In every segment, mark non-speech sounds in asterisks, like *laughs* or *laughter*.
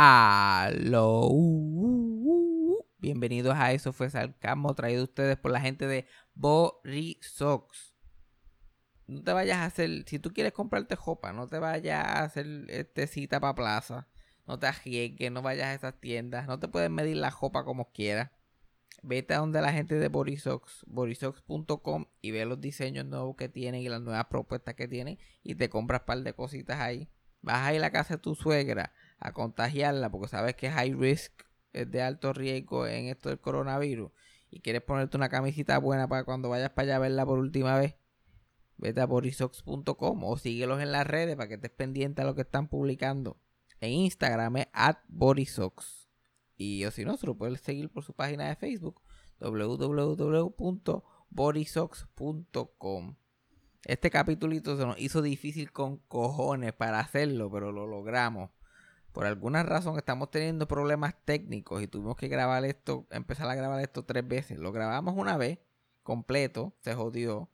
Aló. Bienvenidos a Eso fue Sarcasmo, traído a ustedes por la gente de Borisox. No te vayas a hacer, si tú quieres comprarte jopa, no te vayas a hacer este cita para plaza. No te arriesgues, no vayas a esas tiendas. No te puedes medir la jopa como quieras. Vete a donde la gente de Borisox, borisox.com y ve los diseños nuevos que tienen y las nuevas propuestas que tienen y te compras un par de cositas ahí. Vas a ir a la casa de tu suegra a contagiarla porque sabes que es high risk, es de alto riesgo en esto del coronavirus y quieres ponerte una camisita buena para cuando vayas para allá a verla por última vez, vete a borisox.com o síguelos en las redes para que estés pendiente a lo que están publicando. En Instagram es at borisox. Y o si no, se lo puedes seguir por su página de Facebook www.borisox.com. Este capítulito se nos hizo difícil con cojones para hacerlo, pero lo logramos. Por alguna razón estamos teniendo problemas técnicos y tuvimos que grabar esto, empezar a grabar esto tres veces. Lo grabamos una vez, completo, se jodió.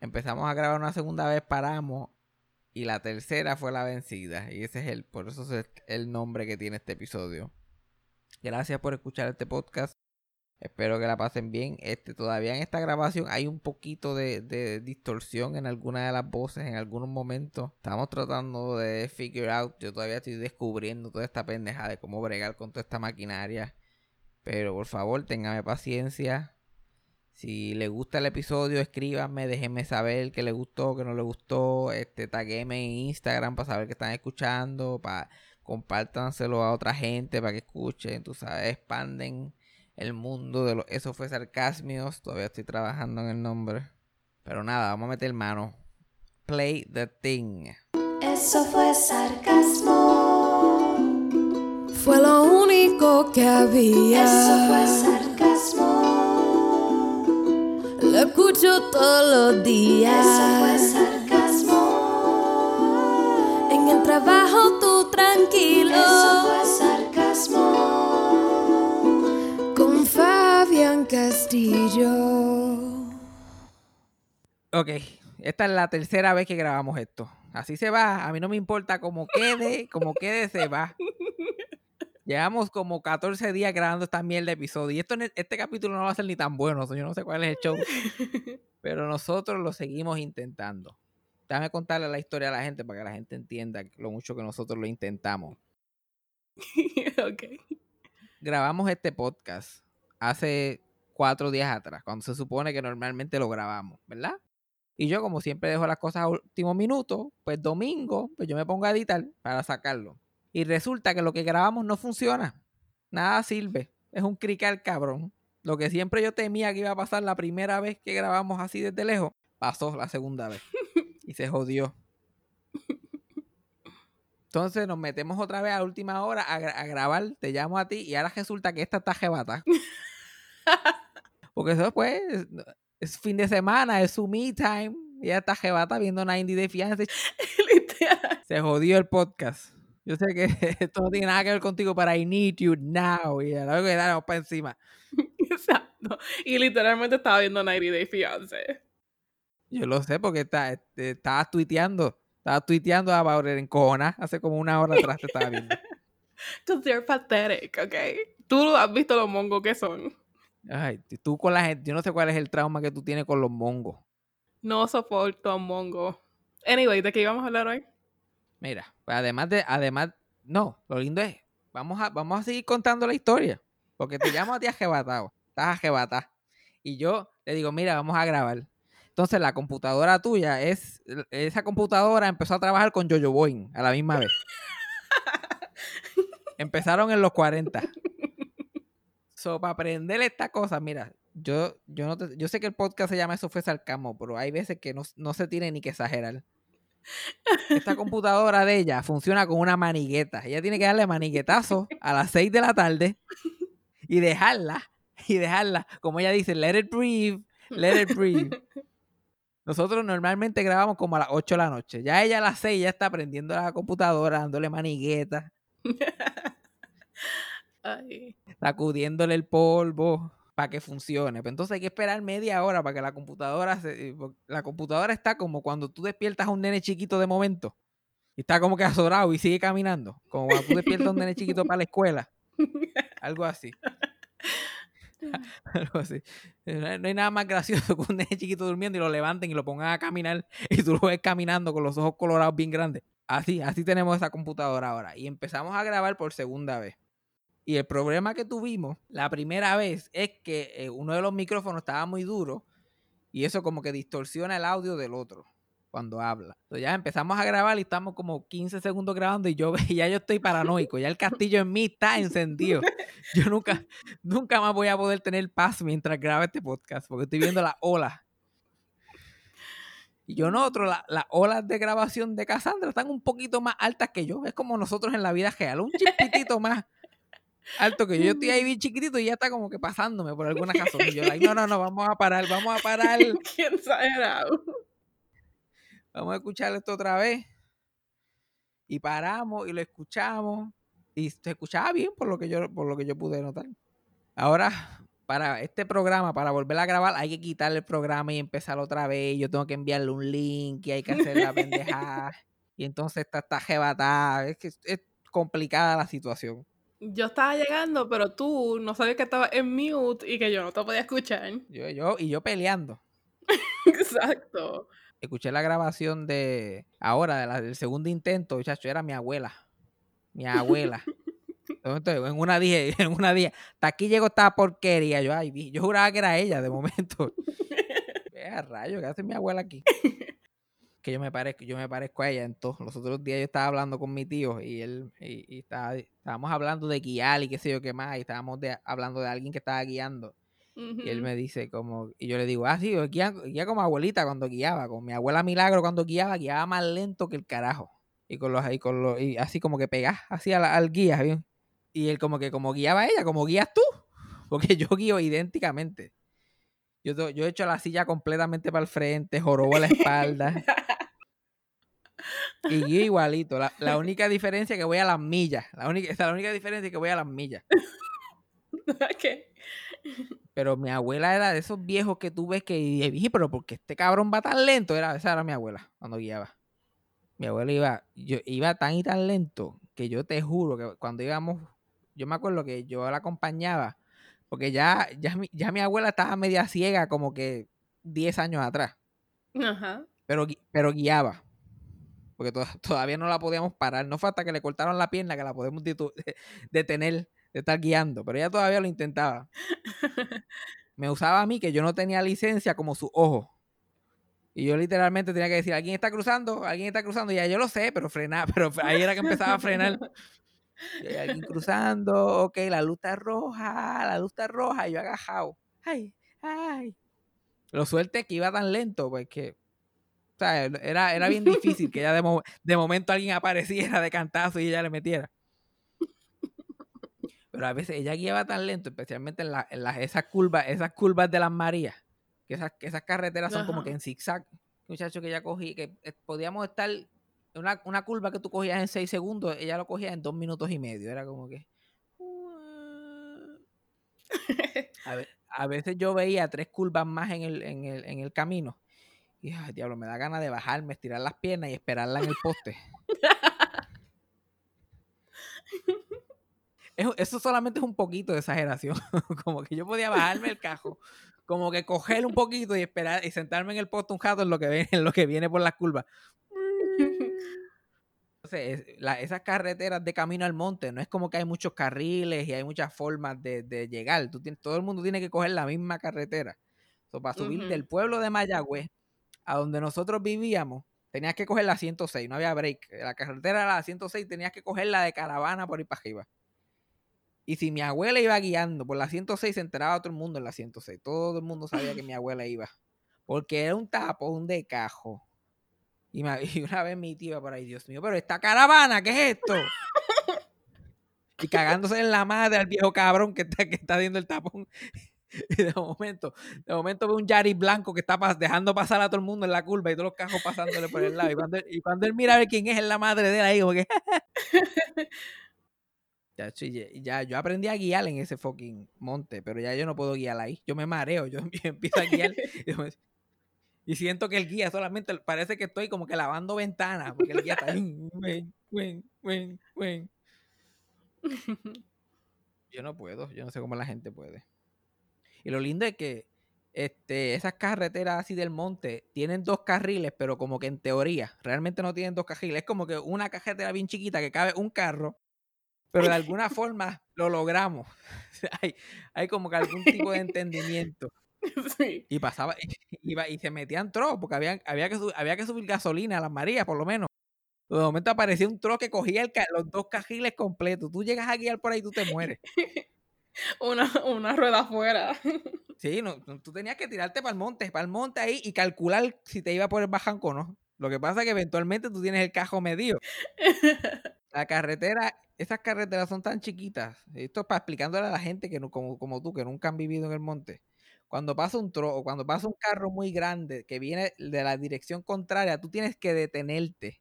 Empezamos a grabar una segunda vez, paramos. Y la tercera fue la vencida. Y ese es el, por eso es el nombre que tiene este episodio. Gracias por escuchar este podcast. Espero que la pasen bien. Este, todavía en esta grabación hay un poquito de, distorsión en alguna de las voces en algunos momentos. Estamos tratando de figure out. Yo todavía estoy descubriendo toda esta pendeja de cómo bregar con toda esta maquinaria. Pero por favor, téngame paciencia. Si le gusta el episodio, escríbanme, déjenme saber que le gustó, que no le gustó. Este, tagueme en Instagram para saber que están escuchando. Para compártanselo a otra gente para que escuchen. Tú sabes, expanden el mundo de los... Eso fue sarcasmios. Todavía estoy trabajando en el nombre. Pero nada, vamos a meter mano. Play the thing. Eso fue sarcasmo. Fue lo único que había. Eso fue sarcasmo. Lo escucho todos los días. Eso fue sarcasmo. En el trabajo tú tranquilo. Eso fue sarcasmo. Castillo. Ok, esta es la tercera vez que grabamos esto. Así se va. A mí no me importa cómo quede, como quede, se va. Llevamos como 14 días grabando esta mierda de episodio. Y esto, este capítulo no va a ser ni tan bueno. Yo no sé cuál es el show. *laughs* Pero nosotros lo seguimos intentando. Déjame contarle la historia a la gente para que la gente entienda lo mucho que nosotros lo intentamos. *laughs* ok. Grabamos este podcast hace cuatro días atrás, cuando se supone que normalmente lo grabamos, ¿verdad? Y yo, como siempre, dejo las cosas a último minuto, pues domingo, pues yo me pongo a editar para sacarlo. Y resulta que lo que grabamos no funciona. Nada sirve. Es un crical cabrón. Lo que siempre yo temía que iba a pasar la primera vez que grabamos así desde lejos, pasó la segunda vez. *laughs* Y se jodió. Entonces nos metemos otra vez a última hora a, gra- a grabar, te llamo a ti y ahora resulta que esta está jebata. *laughs* Porque eso pues es, fin de semana, es su me time. Y ella está jebata viendo 90 de fianza. Se jodió el podcast. Yo sé que *laughs* esto no tiene nada que ver contigo, pero I need you now. Y a la que daremos para encima. *laughs* Exacto. Y literalmente estaba viendo 90 Day Fiance. Yo lo sé porque está, este, estabas tuiteando. Estabas tuiteando a Bauer en Cojona. Hace como una hora atrás te estaba viendo. *laughs* Because they're pathetic, ok. Tú has visto los mongos que son. Ay, tú con la gente, yo no sé cuál es el trauma que tú tienes con los mongos. No soporto a mongo. Anyway, ¿de qué íbamos a hablar hoy? Mira, pues además de, además, no, lo lindo es, vamos a, vamos a seguir contando la historia. Porque te llamo a ti ajebatado, estás ajebatado. Y yo le digo, mira, vamos a grabar. Entonces la computadora tuya es, esa computadora empezó a trabajar con Jojo Boing a la misma vez. *laughs* Empezaron en los 40. So, para aprender esta cosa, mira, yo, yo, no te- yo sé que el podcast se llama Eso fue sarcasmo, pero hay veces que no, no se tiene ni que exagerar. Esta *laughs* computadora de ella funciona con una manigueta. Ella tiene que darle maniguetazo a las 6 de la tarde *laughs* y dejarla, y dejarla, como ella dice, let it breathe, let it breathe. *laughs* Nosotros normalmente grabamos como a las 8 de la noche. Ya ella a las 6 ya está prendiendo la computadora, dándole manigueta, Ay. sacudiéndole el polvo para que funcione. Pero entonces hay que esperar media hora para que la computadora se... La computadora está como cuando tú despiertas a un nene chiquito de momento. Y está como que azorado y sigue caminando. Como cuando tú despiertas a un nene chiquito para la escuela. *laughs* Algo así. *laughs* Algo así. No hay, no hay nada más gracioso que un nene chiquito durmiendo y lo levanten y lo pongan a caminar *laughs* y tú lo ves caminando con los ojos colorados bien grandes. Así, así tenemos esa computadora ahora. Y empezamos a grabar por segunda vez. Y el problema que tuvimos la primera vez es que eh, uno de los micrófonos estaba muy duro y eso como que distorsiona el audio del otro cuando habla. Entonces ya empezamos a grabar y estamos como 15 segundos grabando y yo *laughs* ya yo estoy paranoico, ya el castillo en mí está encendido. *laughs* Yo nunca nunca más voy a poder tener paz mientras grabo este podcast porque estoy viendo las olas. Y yo no otro, la- las olas de grabación de Cassandra están un poquito más altas que yo. Es como nosotros en la vida real, un chispitito *laughs* más alto que yo. Estoy ahí *laughs* bien chiquitito y ya está como que pasándome por alguna razón. Y yo, like, no, no, no, *laughs* vamos a parar, vamos a parar. *laughs* Qué exagerado. Vamos a escuchar esto otra vez. Y paramos y lo escuchamos. Y se escuchaba bien por lo que yo, por lo que yo pude notar. Ahora, para este programa, para volver a grabar, hay que quitarle el programa y empezar otra vez. Yo tengo que enviarle un link y hay que hacer la pendejada. Y entonces está, está jebatada. Es que es complicada la situación. Yo estaba llegando, pero tú no sabías que estaba en mute y que yo no te podía escuchar. *laughs* Yo, yo, y yo peleando. Exacto. escuché la grabación de ahora, de la- del segundo intento, chacho, era mi abuela. Mi abuela. *laughs* Entonces, en una dije, *laughs* en una dije, hasta aquí llegó esta porquería. Yo, ay, vi- yo juraba que era ella de momento. Vea rayo, ¿qué hace mi abuela aquí? Que yo me parezco, yo me parezco a ella en todo. Los otros días yo estaba hablando con mi tío y él, y, y estaba- estábamos hablando de guiar y qué sé yo qué más, y estábamos de- hablando de alguien que estaba guiando. Y él me dice como, y yo le digo, ah, sí, yo guía, guía como abuelita cuando guiaba, con mi abuela Milagro cuando guiaba, guiaba más lento que el carajo. Y con los, y con los, y así como que pegás así al guía, ¿bien? Y él como que como guiaba ella, como guías tú. *laughs* Porque yo guío idénticamente. Yo, yo he hecho la silla completamente para el frente, jorobo la *laughs* espalda. Y guío igualito. La, la única diferencia es que voy a las millas. La única, esa es la única diferencia es que voy a las millas. *laughs* ¿Qué? Pero mi abuela era de esos viejos que tú ves que y dije, pero porque este cabrón va tan lento? Era, esa era mi abuela cuando guiaba. Mi abuela iba, yo iba tan y tan lento que yo te juro que cuando íbamos, yo me acuerdo que yo la acompañaba, porque ya, ya, mi, ya mi abuela estaba media ciega como que 10 años atrás, Ajá. pero, pero guiaba. Porque to- *laughs* todavía no la podíamos parar. No fue hasta que le cortaron la pierna que la podemos *laughs* detener de estar guiando. Pero ella todavía lo intentaba. *laughs* me usaba a mí que yo no tenía licencia como su ojo. Y yo literalmente tenía que decir, alguien está cruzando, alguien está cruzando. Y ya yo lo sé, pero frenar, pero ahí era que empezaba a frenar. Y hay alguien cruzando, ok, la luz está roja, la luz está roja, y yo agajado. Ay, ay. Lo suerte es que iba tan lento, pues que, o sea, era, era bien difícil que ya de, mo- de momento alguien apareciera de cantazo y ella le metiera. Pero a veces ella guiaba tan lento, especialmente en, la- en las, esas curvas, esas curvas de las Marías, que esas, que esas carreteras son como que en zigzag. Muchacho que ella cogía, que eh, podíamos estar una, una curva que tú cogías en seis segundos, ella lo cogía en dos minutos y medio. Era como que. *laughs* A, ve- a veces yo veía tres curvas más en el, en el, en el camino. Y ay, diablo, me da ganas de bajarme, estirar las piernas y esperarla en el poste. *laughs* Es- Eso solamente es un poquito de exageración. *laughs* como que yo podía bajarme el cajo, como que coger un poquito y esperar y sentarme en el poste un rato en lo que viene, en lo que viene por las curvas. Entonces, es- la- esas carreteras de camino al monte, no es como que hay muchos carriles y hay muchas formas de, de llegar. Tú tienes- todo el mundo tiene que coger la misma carretera. So, para subir del pueblo de Mayagüez a donde nosotros vivíamos, tenías que coger la 106, no había break. La carretera era la 106, tenías que coger la de caravana por ir para arriba. Y si mi abuela iba guiando por la 106, se enteraba todo el mundo en la 106. Todo el mundo sabía que mi abuela iba. Porque era un tapón de cajo. Y, me- *laughs* y una vez mi tío iba por ahí, Dios mío, pero esta caravana, ¿qué es esto? *laughs* Y cagándose en la madre al viejo cabrón que está, que está haciendo el tapón. Y *laughs* de momento, de momento ve un Yari blanco que está pas- dejando pasar a todo el mundo en la curva y todos los cajos pasándole por el lado. Y cuando, y cuando él mira a ver quién es, es la madre de él ahí, como que. *laughs* Ya, ya, yo aprendí a guiar en ese fucking monte, pero ya yo no puedo guiar ahí. Yo me mareo, yo, *laughs* empiezo a guiar. y, Y siento que el guía solamente parece que estoy como que lavando ventanas, porque el guía está ahí. "Wen, wen, wen, wen". Yo no puedo, yo no sé cómo la gente puede. Y lo lindo es que este, esas carreteras así del monte tienen dos carriles, pero como que en teoría, realmente no tienen dos carriles. Es como que una carretera bien chiquita que cabe un carro, pero de alguna forma lo logramos. *laughs* hay, hay como que algún tipo de entendimiento. *laughs* Sí. Y pasaba, *laughs* iba, y se metían tros, porque había, había, que, había que subir gasolina a las Marías, por lo menos. De momento aparecía un tro que cogía el los dos carriles completos. Tú llegas a guiar por ahí, tú te mueres. Una, una rueda afuera. *laughs* Sí, no, tú tenías que tirarte para el monte, para el monte ahí y calcular si te iba por el bajanco o no. Lo que pasa es que eventualmente tú tienes el cajo medido. *laughs* La carretera, esas carreteras son tan chiquitas. Esto es para explicándole a la gente que no, como, como tú, que nunca han vivido en el monte. Cuando pasa un tro o cuando pasa un carro muy grande que viene de la dirección contraria, tú tienes que detenerte.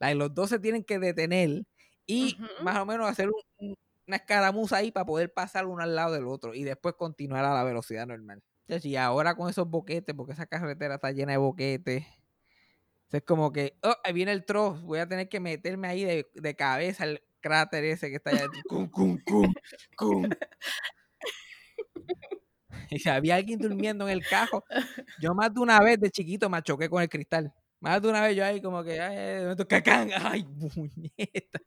Los dos se tienen que detener y más o menos hacer un- una escaramuza ahí para poder pasar uno al lado del otro y después continuar a la velocidad normal. Y ahora con esos boquetes, porque esa carretera está llena de boquetes. Es como que, oh, ahí viene el troz, voy a tener que meterme ahí de, de cabeza al cráter ese que está allá. *laughs* Cum, cum, cum, cum. *laughs* Y si había alguien durmiendo en el cajo, yo más de una vez de chiquito me choqué con el cristal. Más de una vez yo ahí como que, ay, cacán, *laughs* ay, puñeta.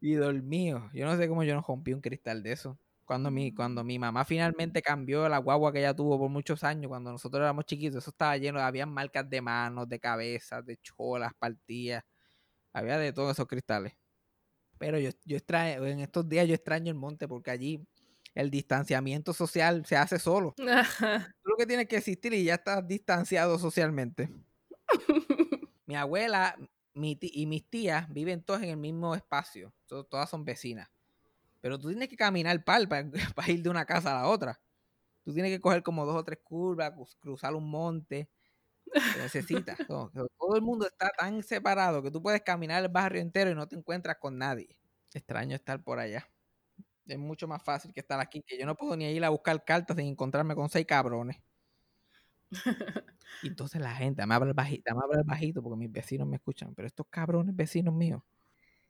Y dormido. Yo no sé cómo yo no rompí un cristal de eso. Cuando mi, cuando mi mamá finalmente cambió la guagua que ella tuvo por muchos años, cuando nosotros éramos chiquitos, eso estaba lleno, había marcas de manos, de cabezas, de cholas, partidas. Había de todos esos cristales. Pero yo, yo extraño, en estos días yo extraño el monte porque allí el distanciamiento social se hace solo. Ajá. *laughs* Tú lo que tienes que existir y ya estás distanciado socialmente. *laughs* Mi abuela y mis tías viven todas en el mismo espacio. to- todas son vecinas. Pero tú tienes que caminar par para, *laughs* ir de una casa a la otra. Tú tienes que coger como dos o tres curvas, cruz- cruzar un monte. Necesitas. *laughs* todo, todo el mundo está tan separado que tú puedes caminar el barrio entero y no te encuentras con nadie. Extraño estar por allá. Es mucho más fácil que estar aquí, que yo no puedo ni ir a buscar cartas sin encontrarme con seis cabrones. Y entonces la gente, me habla bajito, me habla bajito porque mis vecinos me escuchan, pero estos cabrones vecinos míos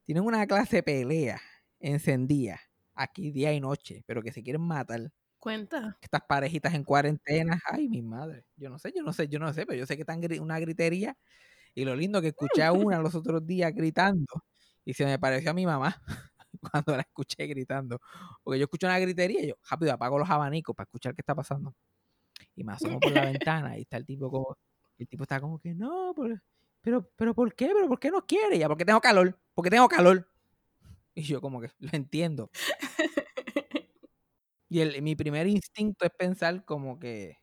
tienen una clase de pelea encendida aquí día y noche, pero que se quieren matar. Cuenta. Estas parejitas en cuarentena, ay, mi madre, yo no sé, yo no sé, yo no sé, pero yo sé que están gri- una gritería y lo lindo que escuché a una los otros días gritando y se me pareció a mi mamá *laughs* cuando la escuché gritando, porque yo escucho una gritería y yo rápido apago los abanicos para escuchar qué está pasando y me asomo por la *laughs* ventana y está el tipo como, el tipo está como que no, por- pero, pero ¿por qué? ¿Pero por qué no quiere? Ya, porque tengo calor, porque tengo calor. *laughs* Y yo como que lo entiendo. *laughs* Y el, mi primer instinto es pensar como que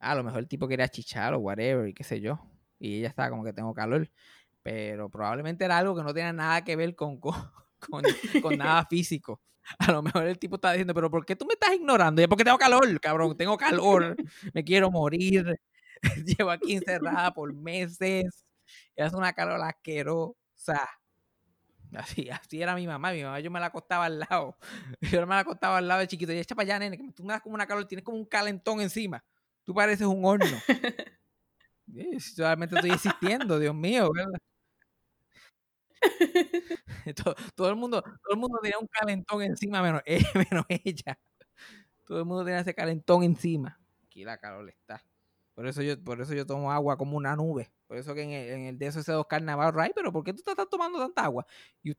"Ah, a lo mejor el tipo quería chichar o whatever y qué sé yo. Y ella estaba como que tengo calor. Pero probablemente era algo que no tenía nada que ver con, con, con, con nada *laughs* físico. A lo mejor el tipo estaba diciendo, pero ¿por qué tú me estás ignorando? Porque tengo calor, cabrón, tengo calor, me quiero morir. *laughs* Llevo aquí encerrada por meses. Y hace una calor asquerosa. Así, así era mi mamá. Mi mamá yo me la acostaba al lado. *laughs* Yo me la acostaba al lado de chiquito. Y echa para allá, nene, que tú me das como una calor, tienes como un calentón encima. Tú pareces un horno. Eh, Solamente estoy existiendo, Dios mío, ¿verdad? *laughs* todo, el mundo, todo el mundo tenía un calentón encima, menos, e- *laughs* menos ella. Todo el mundo tenía ese calentón encima. Aquí la calor está. Por eso yo, por eso yo tomo agua como una nube. Por eso que en el, en el de esos dos carnaval, Ray, pero ¿por qué tú estás tomando tanta agua? Yo,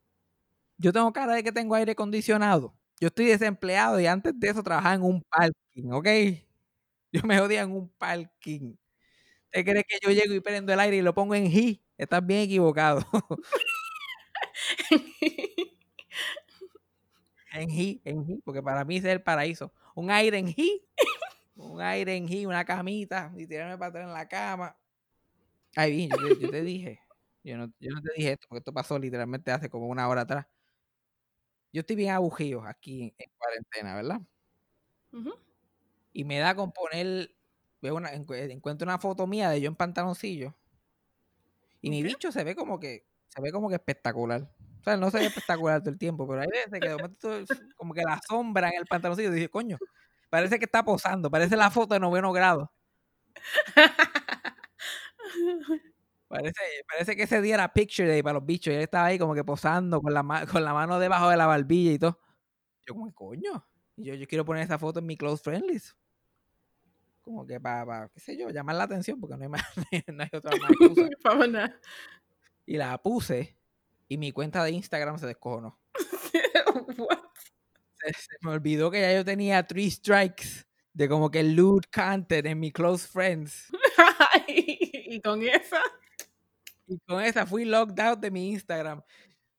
yo tengo cara de que tengo aire acondicionado. Yo estoy desempleado y antes de eso trabajaba en un parking, ¿ok? *laughs* Yo me jodía en un parking. ¿Usted cree que yo llego y prendo el aire y lo pongo en G? Estás bien equivocado. En G, en G, porque para mí es el paraíso. Un aire en G, un aire en G, una camita y tirarme para atrás en la cama. Ay, bien, yo te, yo te dije, yo no, yo no te dije esto, porque esto pasó literalmente hace como una hora atrás. Yo estoy bien abugido aquí en, en cuarentena, ¿verdad? Y me da con poner, veo una, encu- encuentro una foto mía de yo en pantaloncillo. Y mi bicho se ve como que, se ve como que espectacular. O sea, no se ve espectacular todo el tiempo, pero hay veces que de momento como que la sombra en el pantaloncillo, dije, coño, parece que está posando, parece la foto de noveno grado. Parece, parece que ese día era picture day para los bichos y él estaba ahí como que posando con la, ma- con la mano debajo de la barbilla y todo. Yo como, coño, y yo, yo quiero poner esa foto en mi close friend list. Como que para, qué sé yo, llamar la atención porque no hay, más, *laughs* no hay otra más excusa. *laughs* Y la puse y mi cuenta de Instagram se descojonó. *laughs* Se, se me olvidó que ya yo tenía three strikes de como que lewd content en mi close friends. *laughs* y con esa. Y con esa fui locked out de mi Instagram.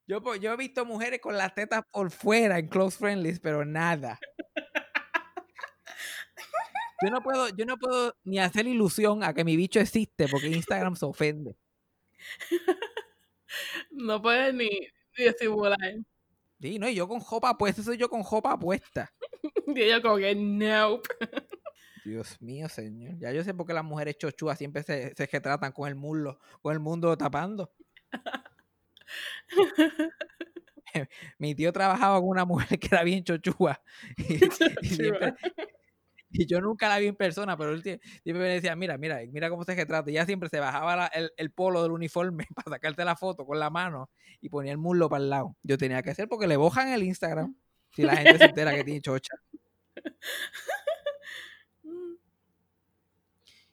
Yo, yo he visto mujeres con las tetas por fuera en close friendlies, pero nada. Yo no puedo, yo no puedo ni hacer ilusión a que mi bicho existe porque Instagram se ofende. *laughs* No puedes ni, ni disimular. Sí, no, y yo con jopa puesta, soy yo con jopa puesta. *laughs* Y ella como que, nope. Dios mío, señor. Ya yo sé por qué las mujeres chochúas siempre se, se retratan con el muslo, con el mundo tapando. *laughs* Mi tío trabajaba con una mujer que era bien chochúa. *laughs* Y, y siempre- y yo nunca la vi en persona, pero él siempre me decía, mira, mira, mira cómo se retrata. Y ella siempre se bajaba la- el, el polo del uniforme *laughs* para sacarte la foto con la mano y ponía el muslo para el lado. Yo tenía que hacer porque le bojan el Instagram si la gente se entera que tiene *laughs* chocha.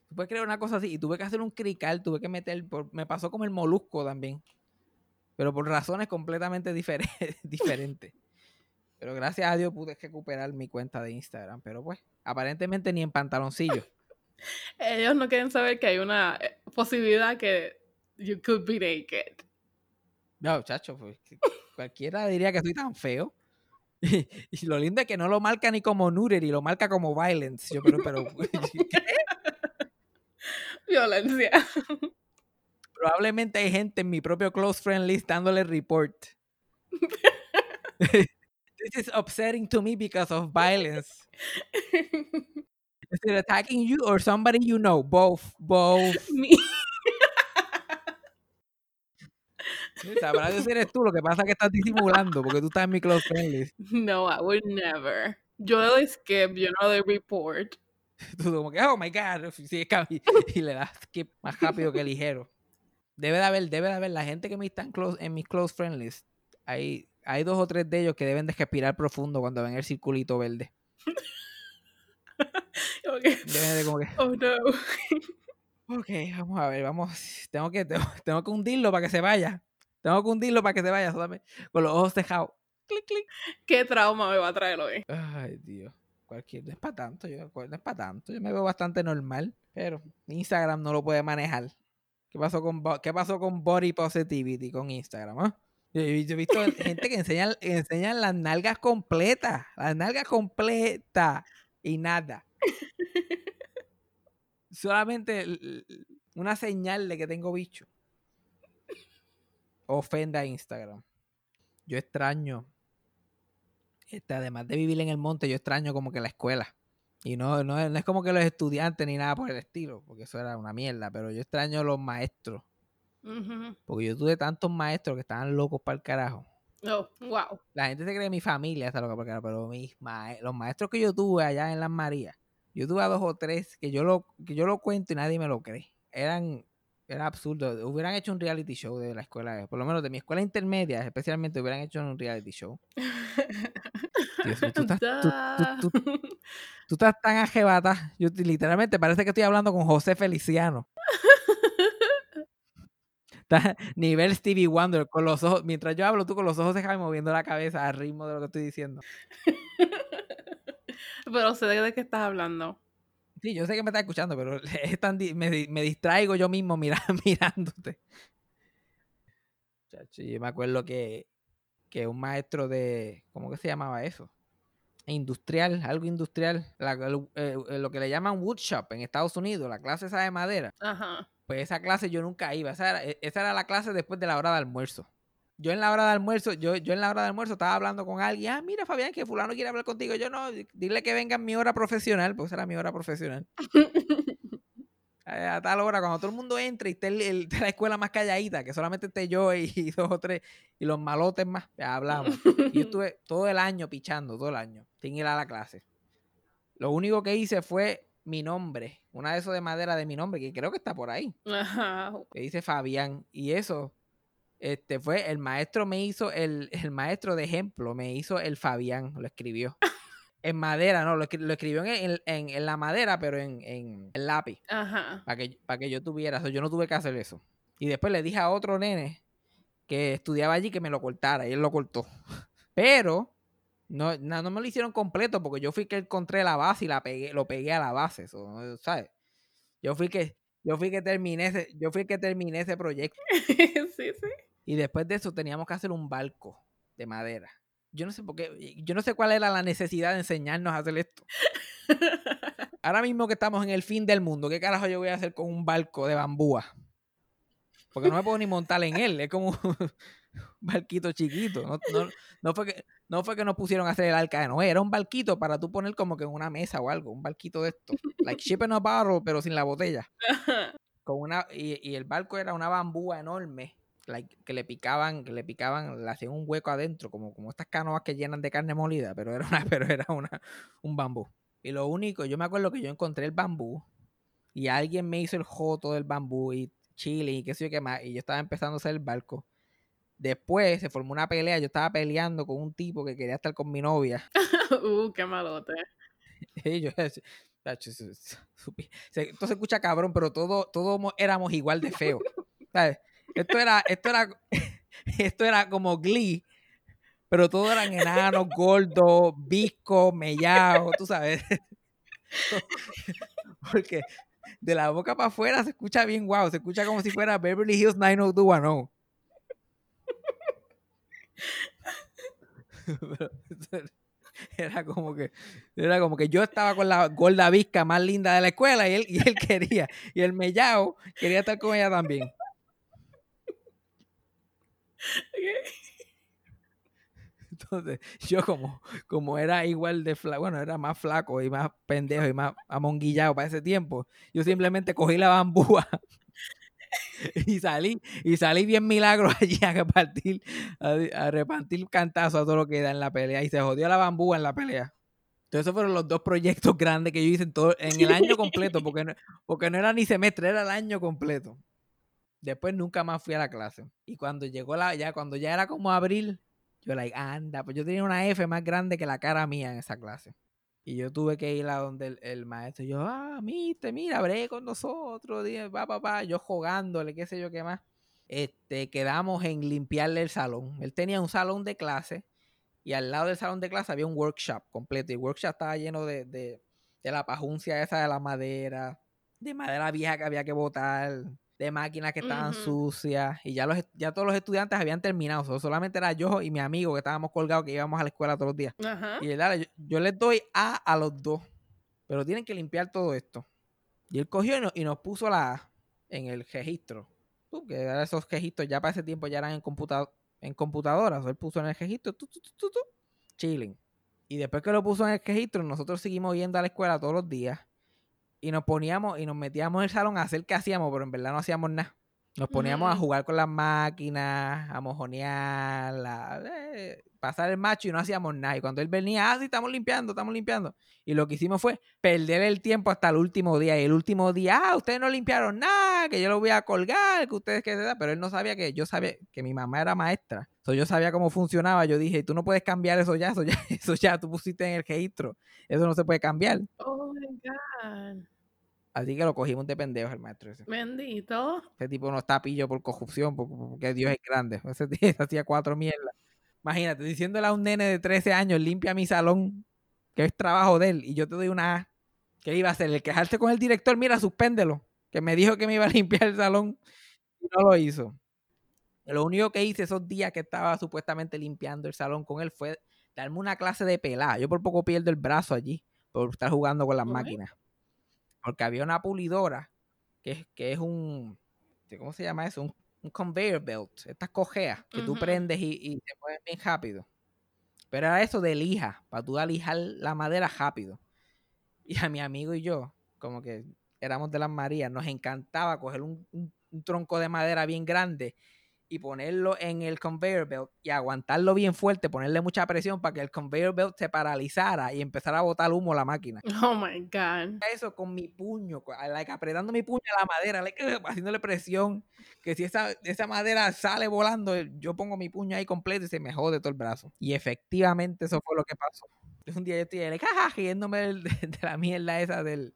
Tú puedes creer una cosa así. Y tuve que hacer un crical, tuve que meter. por- me pasó como el molusco también. Pero por razones completamente difere- *laughs* diferentes. Pero gracias a Dios pude recuperar mi cuenta de Instagram. Pero pues, aparentemente ni en pantaloncillo. *laughs* Ellos no quieren saber que hay una eh, posibilidad que you could be naked. No, chacho, pues cualquiera diría que soy tan feo. Y, *laughs* y lo lindo es que no lo marca ni como nudity, lo marca como violence. Yo, pero, pero *laughs* Violencia. probablemente hay gente en mi propio close friend list dándole report. This is upsetting to me because of violence. *laughs* Is it attacking you or somebody you know? Both, both. Mi- Sabrá Dios eres tú, lo que pasa es que estás disimulando porque tú estás en mi close friend list. No, I would never. Yo le doy skip, yo no le doy report. *laughs* Tú como que, oh my God, *laughs* y, le das skip más rápido que ligero. Debe de haber, debe de haber la gente que me está en, close, en mis close friend list. Hay, hay dos o tres de ellos que deben de respirar profundo cuando ven el circulito verde. *laughs* Que, Deben de como que, oh no. ok, vamos a ver, vamos, tengo que, tengo, tengo que hundirlo para que se vaya. Tengo que hundirlo para que se vaya, solamente con los ojos cejados. Clic, clic. ¿Qué trauma me va a traer hoy? Ay, Dios. Cualquier, no es para tanto, yo, no es para tanto. Yo me veo bastante normal, pero Instagram no lo puede manejar. ¿Qué pasó con, qué pasó con body positivity con Instagram? ah? Yo, he visto gente que enseñan, enseñan las nalgas completas, las nalgas completas y nada. Solamente una señal de que tengo bicho. Ofenda a Instagram. Yo extraño este, además de vivir en el monte, yo extraño como que la escuela. Y no, no, no es como que los estudiantes ni nada por el estilo, porque eso era una mierda, pero yo extraño los maestros. Porque yo tuve tantos maestros que estaban locos para el carajo. Oh, wow. La gente se cree mi familia está loca para el carajo, pero mis mae- los maestros que yo tuve allá en Las Marías, yo tuve a dos o tres que yo lo, que yo lo cuento y nadie me lo cree. Eran, era absurdo. Hubieran hecho un reality show de la escuela, por lo menos de mi escuela intermedia, especialmente hubieran hecho un reality show. Dios tú estás, tú- *laughs* estás tan ajebata. Yo te- literalmente parece que estoy hablando con José Feliciano. Estás *laughs* nivel Stevie Wonder con los ojos. Mientras yo hablo, tú con los ojos se moviendo la cabeza al ritmo de lo que estoy diciendo. *laughs* Pero sé de qué estás hablando. Sí, yo sé que me estás escuchando, pero *laughs* es tan di- me, me distraigo yo mismo mira- mirándote. Chacho, yo me acuerdo que, que un maestro de. ¿Cómo que se llamaba eso? Industrial, algo industrial. la- eh, lo que le llaman woodshop en Estados Unidos, la clase esa de madera. Ajá. Pues esa clase yo nunca iba. Esa era, e- esa era la clase después de la hora de almuerzo. Yo en la hora de almuerzo, yo, yo en la hora de almuerzo estaba hablando con alguien. Ah, mira, Fabián, que fulano quiere hablar contigo. Yo no, di- dile que venga en mi hora profesional, pues esa era mi hora profesional. *laughs* Eh, A tal hora, cuando todo el mundo entre y esté, el- la escuela más calladita, que solamente esté yo y, *laughs* y dos o tres, y los malotes más, ya hablamos. Y yo estuve todo el año pichando, todo el año, sin ir a la clase. Lo único que hice fue mi nombre, una de esos de madera de mi nombre, que creo que está por ahí, Ajá. que dice Fabián. Y eso, este fue, el maestro me hizo, el, *laughs* el maestro de ejemplo me hizo el Fabián, lo escribió. *laughs* En madera, no, lo, lo escribió en, en- en- en la madera, pero en, en, en lápiz, Ajá. para que, para que yo tuviera eso. Yo no tuve que hacer eso. Y después le dije a otro nene que estudiaba allí que me lo cortara, y él lo cortó. *laughs* Pero no, na- no me lo hicieron completo porque yo fui que encontré la base y la pegué, lo pegué a la base, eso, ¿no? ¿sabes? Yo fui que yo fui que terminé ese, yo fui que terminé ese proyecto *laughs* sí, sí. y después de eso teníamos que hacer un barco de madera. Yo no sé por qué, yo no sé cuál era la necesidad de enseñarnos a hacer esto. *laughs* Ahora mismo que estamos en el fin del mundo, ¿qué carajo yo voy a hacer con un barco de bambúa? Porque no me puedo ni montar en él, es como un barquito chiquito. No, no- no fue que, no fue que nos pusieron a hacer el arca de Noé, era un barquito para tú poner como que en una mesa o algo, un barquito de esto. Like ship in a bottle, pero sin la botella. Con una, y, y el barco era una bambúa enorme, like, que le picaban, que le picaban, le hacían un hueco adentro, como, como estas canoas que llenan de carne molida, pero era una, *laughs* pero era una, un bambú. Y lo único, yo me acuerdo que yo encontré el bambú y alguien me hizo el joto del bambú y chile y qué sé yo qué más, y yo estaba empezando a hacer el barco. Después se formó una pelea, yo estaba peleando con un tipo que quería estar con mi novia. *laughs* uh, qué malote. *laughs* Y yo, se- esto se escucha cabrón, pero todos todo mo- éramos igual de feos. ¿sabes? Esto era, esto era, *laughs* esto era como Glee, pero todos eran enanos, gordos, viscos, mellados, tú sabes. Porque de la boca para afuera se escucha bien guau, se escucha como si fuera Beverly Hills 90210. *laughs* Pero era como que era como que yo estaba con la gorda visca más linda de la escuela y él, y él quería y el mellao quería estar con ella también entonces *laughs* yo como como era igual de flaco bueno era más flaco y más pendejo y más amonguillado para ese tiempo yo simplemente cogí la bambúa *laughs* y salí y salí bien milagro *laughs* allí a repartir a, a repartir cantazos a todo lo que da en la pelea y se jodió la bambúa en la pelea entonces esos fueron los dos proyectos grandes que yo hice en, todo, en el año completo, porque no, porque no era ni semestre, era el año completo. Después nunca más fui a la clase. Y cuando llegó la, ya cuando ya era como abril, yo like, anda, pues yo tenía una F más grande que la cara mía en esa clase. Y yo tuve que ir a donde el, el maestro. Yo, ah, mister, mira, abre con nosotros, dije, va, papá, yo jugándole, qué sé yo qué más. Este, quedamos en limpiarle el salón. Él tenía un salón de clase y al lado del salón de clase había un workshop completo. Y el workshop estaba lleno de, de, de la pajuncia esa de la madera, de madera vieja que había que botar, de máquinas que estaban sucias. Y ya, los, ya todos los estudiantes habían terminado. so- solamente era yo y mi amigo que estábamos colgados, que íbamos a la escuela todos los días. Y él, "Dale, yo, yo les doy A a los dos, pero tienen que limpiar todo esto. Y él cogió y nos, y nos puso la A en el registro. Que esos registros ya para ese tiempo ya eran en, computa en computadoras. Él puso en el registro, tu, tu, tu, chilling. Y después que lo puso en el registro, nosotros seguimos yendo a la escuela todos los días. Y nos poníamos y nos metíamos en el salón a hacer que hacíamos, pero en verdad no hacíamos nada. Nos poníamos a Ujú. jugar con las máquinas, a mojonear, a, eh, pasar el macho y no hacíamos nada. Y cuando él venía, ah, sí, estamos limpiando, estamos limpiando. Y lo que hicimos fue perder el tiempo hasta el último día. Y el último día, ah, ustedes no limpiaron nada, que yo lo voy a colgar, que ustedes que se da. Pero él no sabía que yo sabía que mi mamá era maestra. So, yo sabía cómo funcionaba. Yo dije, tú no puedes cambiar eso ya, eso ya, *laughs* eso ya tú pusiste en el registro. Eso no se puede cambiar. Oh my God. Así que lo cogimos de pendejos el maestro ese. Bendito. Ese tipo no está pillo por corrupción, por- porque Dios es grande. *laughs* Ese tío hacía cuatro mierdas. Imagínate, diciéndole a un nene de 13 años, limpia mi salón, que es trabajo de él, y yo te doy una A. ¿Qué iba a hacer? El quejarse con el director, mira, suspéndelo. Que me dijo que me iba a *laughs* limpiar el salón y no lo hizo. Lo único que hice esos días que estaba supuestamente limpiando el salón con él fue darme una clase de pelada. Yo por poco pierdo el brazo allí por estar jugando con las máquinas. Porque había una pulidora que es, que es un, ¿cómo se llama eso? Un, un conveyor belt, estas cojeas que tú prendes y, y se mueven bien rápido. Pero era eso de lija, para tú alijar la madera rápido. Y a mi amigo y yo, como que éramos de las Marías, nos encantaba coger un, un- un tronco de madera bien grande y ponerlo en el conveyor belt y aguantarlo bien fuerte, ponerle mucha presión para que el conveyor belt se paralizara y empezara a botar humo la máquina. *laughs* Oh my god. Eso con mi puño, like, apretando mi puño a la madera, like, *laughs* haciéndole presión, que si esa, esa madera sale volando, yo pongo mi puño ahí completo y se me jode todo el brazo. Y efectivamente eso fue lo que pasó. Un día yo estoy ahí, like, jaja, *laughs* riéndome de la mierda esa del,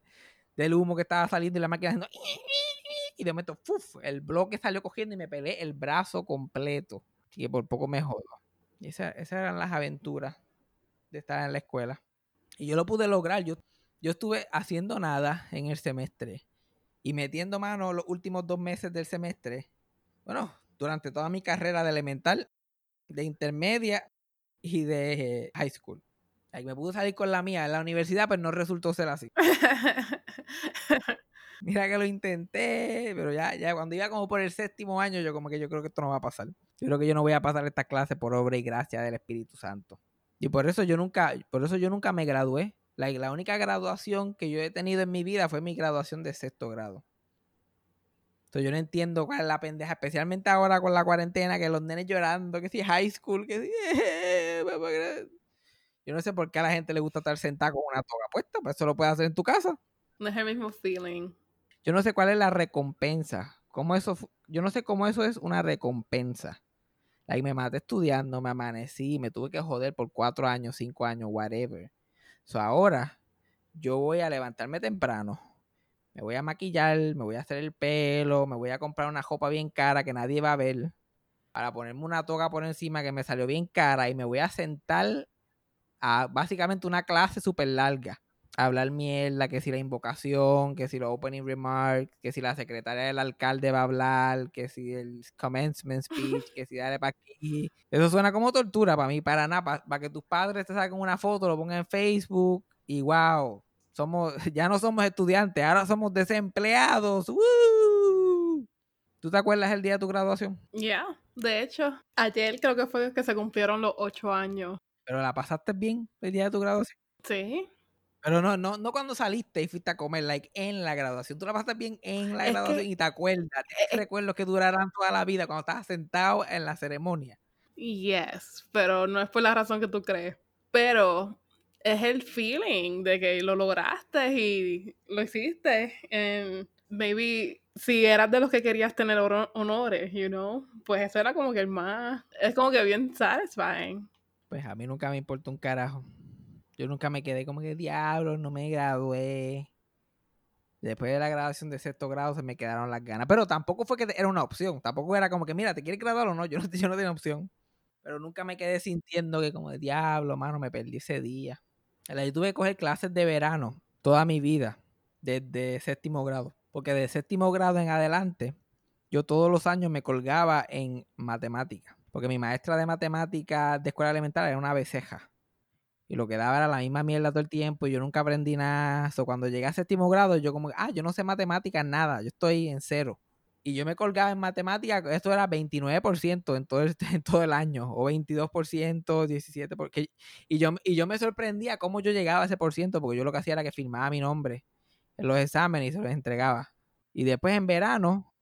del humo que estaba saliendo y la máquina haciendo... Y de momento, ¡fuf! el bloque salió cogiendo y me pelé el brazo completo. Que por poco me jodo. Y esa- esas eran las aventuras de estar en la escuela. Y yo lo pude lograr. Yo, yo estuve haciendo nada en el semestre y metiendo mano los últimos dos meses del semestre. Bueno, durante toda mi carrera de elemental, de intermedia y de high school. Ahí me pude salir con la mía en la universidad, pero no resultó ser así. *laughs* Mira que lo intenté, pero ya, ya cuando iba como por el séptimo año, yo como que yo creo que esto no va a pasar. Yo creo que yo no voy a pasar esta clase por obra y gracia del Espíritu Santo. Y por eso yo nunca, por eso yo nunca me gradué. La, la única graduación que yo he tenido en mi vida fue mi graduación de sexto grado. Entonces yo no entiendo cuál es la pendeja, especialmente ahora con la cuarentena, que los nenes llorando, que si high school, que si... *laughs* papá, gra-". Yo no sé por qué a la gente le gusta estar sentada con una toga puesta, pues eso lo puedes hacer en tu casa. No es el mismo feeling. Yo no sé cuál es la recompensa. Cómo eso, yo no sé cómo eso es una recompensa. Like, me maté estudiando, me amanecí, me tuve que joder por cuatro años, cinco años, whatever. So ahora yo voy a levantarme temprano, me voy a maquillar, me voy a hacer el pelo, me voy a comprar una ropa bien cara que nadie va a ver, para ponerme una toga por encima que me salió bien cara y me voy a sentar básicamente una clase súper larga hablar mierda, que si la invocación, que si los opening remarks, que si la secretaria del alcalde va a hablar, que si el commencement speech, que si dale para aquí. Eso suena como tortura para mí, para nada, para que tus padres te saquen una foto, lo pongan en Facebook y wow, somos, *laughs* ya no somos estudiantes, ahora somos desempleados. ¡Woo! ¿Tú te acuerdas el día de tu graduación? Yeah, de hecho, ayer creo que fue que se cumplieron los ocho años. Pero la pasaste bien el día de tu graduación. Sí. Pero no, no, no cuando saliste y fuiste a comer, like en la graduación. Tú la pasaste bien en la Es que- graduación y te acuerdas. Tienes eh, recuerdos que durarán toda la vida cuando estabas sentado en la ceremonia. Yes, pero no es por la razón que tú crees. Pero es el feeling de que lo lograste y lo hiciste. And maybe si eras de los que querías tener honores, you know, pues eso era como que el más. Es como que bien satisfying. Pues a mí nunca me importó un carajo. Yo nunca me quedé como que diablo, no me gradué. Después de la graduación de sexto grado se me quedaron las ganas. Pero tampoco fue que era una opción. Tampoco era como que, mira, ¿te quieres graduar o no? Yo no, *laughs* yo tenía opción. Pero nunca me quedé sintiendo que como de diablo, mano, me perdí ese día. Yo tuve que coger clases de verano toda mi vida, desde séptimo grado. Porque de séptimo grado en adelante, yo todos los años me colgaba en matemáticas. Porque mi maestra de matemáticas de escuela elemental era una beceja. Y lo que daba era la misma mierda todo el tiempo. Y yo nunca aprendí nada. So, cuando llegué a séptimo grado, yo como, ah, yo no sé matemáticas, nada. Yo estoy en cero. Y yo me colgaba en matemáticas, esto era 29% en todo, el, *laughs* todo el año. O 22%, 17%. Porque, y, yo, y yo me sorprendía cómo yo llegaba a ese por ciento. Porque yo lo que hacía era que firmaba mi nombre en los exámenes y se los entregaba. Y después en verano,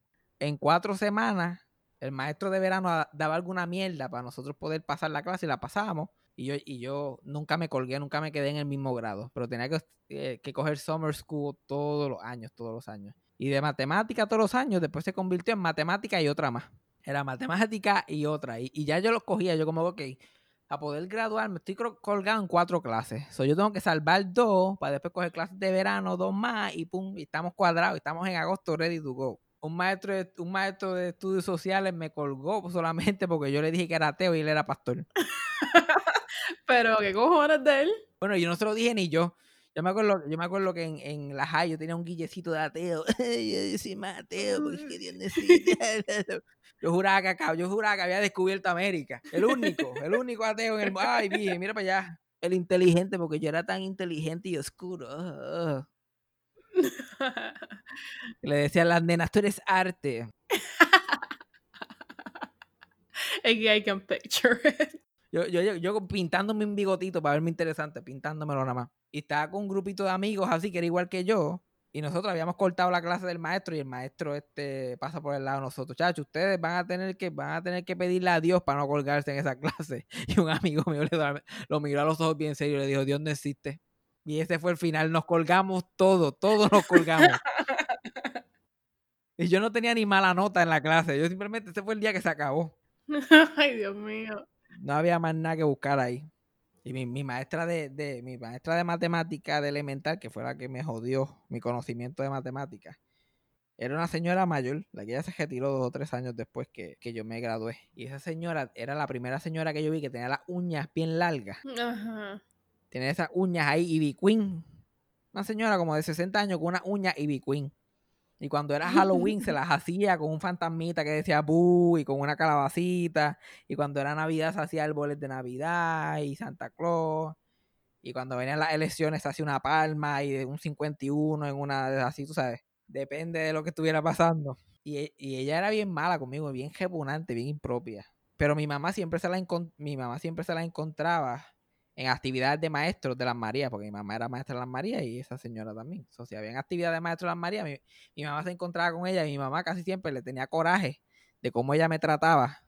en cuatro semanas, el maestro de verano daba alguna mierda para nosotros poder pasar la clase y la pasábamos. Y yo, y yo nunca me colgué, nunca me quedé en el mismo grado, pero tenía que, eh, que coger summer school todos los años, todos los años. Y de matemática todos los años, después se convirtió en matemática y otra más. Era matemática y otra. Y, y ya yo los cogía, yo como, ok, a poder graduarme, estoy colgado en cuatro clases. So, yo tengo que salvar dos para después coger clases de verano, dos más, y pum, y estamos cuadrados, y estamos en agosto ready to go. Un maestro, de, un maestro de estudios sociales me colgó solamente porque yo le dije que era ateo y él era pastor. *laughs* Pero, ¿qué cojones de él? Bueno, yo no se lo dije ni yo. Yo me acuerdo, yo me acuerdo que en, en la high yo tenía un guillecito de ateo. *laughs* yo soy más ateo porque Dios necesita. *laughs* Yo juraba que acá, yo juraba que había descubierto América. El único, el único ateo en el Ay, bien, mira para allá. El inteligente, porque yo era tan inteligente y oscuro. *laughs* Le decía a las nenas, tú eres arte. I can picture it. Yo, yo, yo, pintándome un bigotito para verme interesante, pintándomelo nada más. Y estaba con un grupito de amigos así que era igual que yo. Y nosotros habíamos cortado la clase del maestro y el maestro este pasa por el lado de nosotros. Chacho, ustedes van a tener que, van a tener que pedirle a Dios para no colgarse en esa *laughs* clase. Y un amigo mío le lo miró a los ojos bien serio y le dijo, Dios no existe. Y ese fue el final. Nos colgamos todo, todos nos colgamos. *laughs* y yo no tenía ni mala nota en la clase. Yo simplemente, ese fue el día que se acabó. *laughs* Ay, Dios mío. No había más nada que buscar ahí. Y mi, mi maestra de, de- mi maestra de matemática de elemental, que fue la que me jodió mi conocimiento de matemáticas, era una señora mayor, la que ella se retiró dos o tres años después que, que yo me gradué. Y esa señora era la primera señora que yo vi que tenía las uñas bien largas. Ajá. Tenía esas uñas ahí, Ivy Queen. Una señora como de 60 años con unas uñas Ivy Queen. Y cuando era Halloween se las hacía con un fantasmita que decía Boo y con una calabacita. Y cuando era Navidad se hacía árboles de Navidad y Santa Claus. Y cuando venían las elecciones se hacía una palma y un 51 en una así, tú sabes. Depende de lo que estuviera pasando. Y, e- y ella era bien mala conmigo, bien repugnante, bien impropia. Pero mi mamá siempre se la, mi mamá siempre se la encontraba en actividades de maestros de las Marías, porque mi mamá era maestra de las Marías y esa señora también. O si habían actividades de maestros de las Marías, mi, mamá se encontraba con ella y mi mamá casi siempre le tenía coraje de cómo ella me trataba.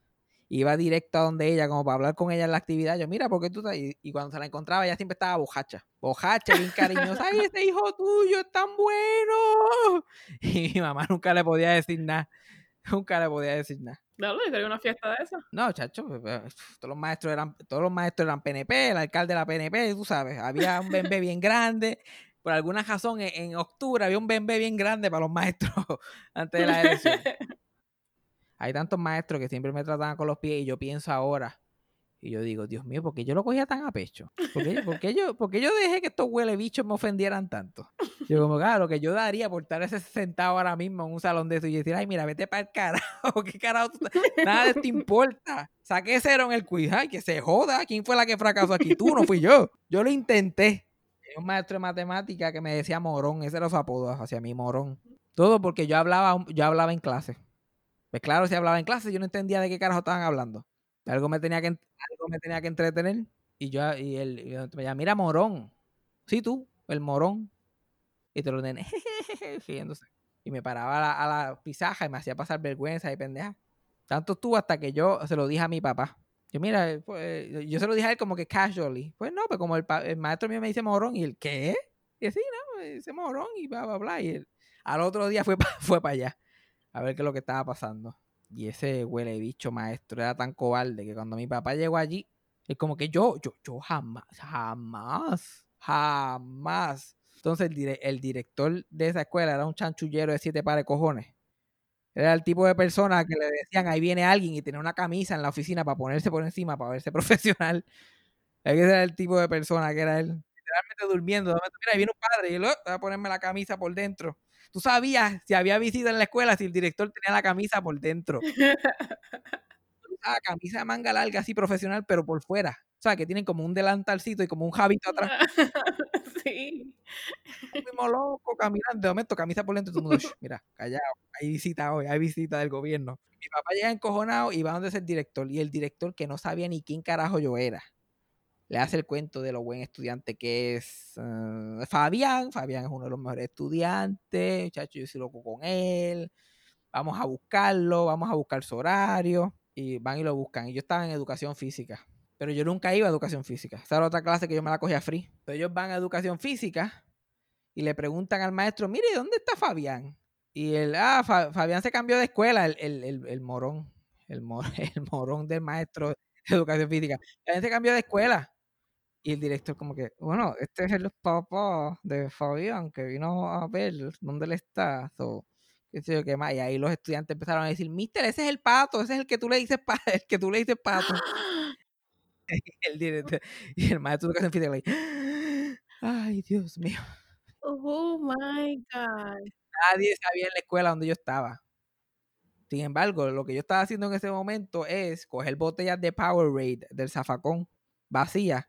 Iba directo a donde ella, como para hablar con ella en la actividad. Yo, mira, porque tú estás-?" y, y cuando se la encontraba, ella siempre estaba bojacha. Bojacha, bien cariñosa. ¡Ay, ese hijo tuyo es tan bueno! *laughs* Y mi mamá nunca le podía decir nada. Nunca le podía decir nada. Dale, quería una fiesta de esa. No, chacho, pues, pues, *sighs* todos los maestros eran, todos los maestros eran PNP, el alcalde de la PNP, tú sabes, había un bembé bien grande. Por alguna razón, en, en octubre había un bembé bien grande para los maestros *laughs* antes de la elección. *laughs* Hay tantos maestros que siempre me trataban con los pies y yo pienso ahora, y yo digo, Dios mío, ¿por qué yo lo cogía tan a pecho? ¿Por qué, yo, por yo dejé que estos huele bichos me ofendieran tanto? Yo como, claro, lo que yo daría por estar ese sentado ahora mismo en un salón de eso y decir, ay, mira, vete para el carajo, *laughs* ¿qué carajo? Nada de esto importa. Saqué cero en el quiz, ay, que se joda. ¿Quién fue la que fracasó aquí? Tú, no fui yo. Yo lo intenté. Un maestro de matemática que me decía morón, ese era su apodo hacia mí, morón. Todo porque yo hablaba, yo hablaba en clase. Pues claro, si hablaba en clase, yo no entendía de qué carajo estaban hablando. Algo me tenía que, algo me tenía que entretener. Y yo, él y él me decía, mira, morón. Sí, tú, el morón. Y te lo nenes, *laughs* riéndose. Y me paraba a la, a pisaja y me hacía pasar vergüenza y pendeja. Tanto estuvo hasta que yo se lo dije a mi papá. Yo, mira, eh, pues, yo se lo dije a él como que casually. Pues no, pues como el, pa- el maestro mío me dice morón. ¿Y el qué? Y así, no, me dice morón y bla, bla, bla. Y él, al otro día fue *laughs* para fue para allá a ver qué es lo que estaba pasando. Y ese huele bicho maestro era tan cobarde que cuando mi papá llegó allí, es como que yo, yo, yo jamás, jamás, jamás. Entonces el, el director de esa escuela era un chanchullero de siete pares de cojones. Era el tipo de persona que le decían, ahí viene alguien y tenía una camisa en la oficina para ponerse por encima, para verse *laughs* profesional. Ese era el tipo de persona que era él. Literalmente durmiendo. ahí viene un padre y él, "Oh, voy a ponerme la camisa por dentro. Tú sabías si había visita en la escuela, si el director tenía la camisa por dentro. Usaba camisa de manga larga, así profesional, pero por fuera. O sea, que tienen como un delantalcito y como un jabito atrás. *laughs* sí. Mismo loco, caminando. De momento, camisa por dentro. y Todo el mundo, "Shh, mira, callado. Hay visita hoy, hay visita del gobierno. Mi papá llega encojonado y va donde es el director. Y el director, que no sabía ni quién carajo yo era, le hace el cuento de lo buen estudiante que es eh, Fabián. Fabián es uno de los mejores estudiantes. Chacho, yo soy loco con él. Vamos a buscarlo, vamos a buscar su horario. Y van y lo buscan. Y yo estaba en educación física. Pero yo nunca iba a educación física. Esa era otra clase que yo me la cogía free. Pero ellos van a educación física y le preguntan al maestro, mire, ¿dónde está Fabián? Y él, ah, Fa- Fabián se cambió de escuela, el, el, el, el morón, el, mo- *laughs* el morón del maestro de educación física. Fabián se cambió de escuela. Y el director como que, bueno, este es el papá de Fabián que vino a ver dónde él está. So, qué sé yo qué más. Y ahí los estudiantes empezaron a decir, mister, ese es el pato, ese es el que tú le dices pato, *laughs* el que tú le dices pato. *gasps* *laughs* el director, y el maestro de educación le dice, *gasps* ay, Dios mío. Oh my God. Nadie sabía en la escuela donde yo estaba. Sin embargo, lo que yo estaba haciendo en ese momento es coger botellas de Powerade del zafacón vacías